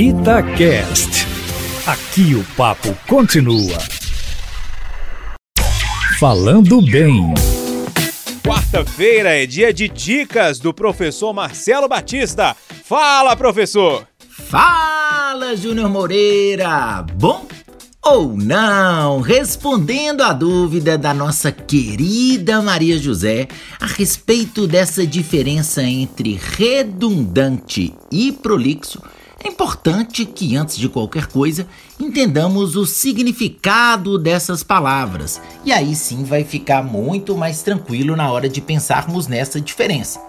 Itacast. Aqui o papo continua. Falando bem. Quarta-feira é dia de dicas do professor Marcelo Batista. Fala, professor! Fala, Júnior Moreira! Bom ou não? Respondendo à dúvida da nossa querida Maria José a respeito dessa diferença entre redundante e prolixo, é importante que, antes de qualquer coisa, entendamos o significado dessas palavras, e aí sim vai ficar muito mais tranquilo na hora de pensarmos nessa diferença.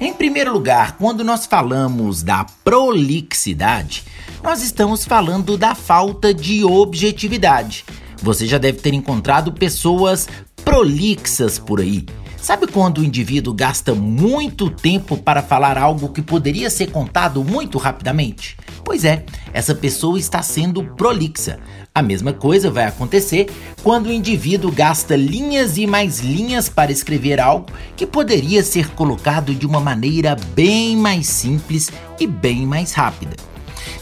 Em primeiro lugar, quando nós falamos da prolixidade, nós estamos falando da falta de objetividade. Você já deve ter encontrado pessoas prolixas por aí. Sabe quando o indivíduo gasta muito tempo para falar algo que poderia ser contado muito rapidamente? Pois é, essa pessoa está sendo prolixa. A mesma coisa vai acontecer quando o indivíduo gasta linhas e mais linhas para escrever algo que poderia ser colocado de uma maneira bem mais simples e bem mais rápida.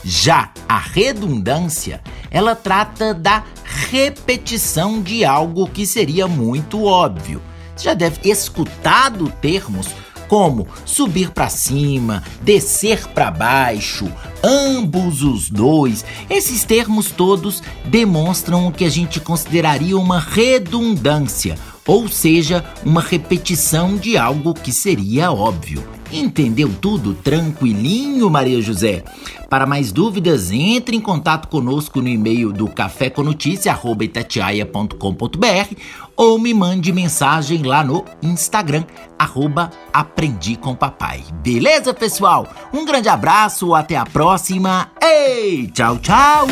Já a redundância, ela trata da repetição de algo que seria muito óbvio. Você já deve ter escutado termos como subir para cima, descer para baixo, ambos os dois. Esses termos todos demonstram o que a gente consideraria uma redundância, ou seja, uma repetição de algo que seria óbvio. Entendeu tudo tranquilinho, Maria José? Para mais dúvidas, entre em contato conosco no e-mail do caféconoticia@itatiaia.com.br ou me mande mensagem lá no Instagram arroba aprendi com papai. Beleza, pessoal? Um grande abraço, até a próxima. Ei, tchau, tchau.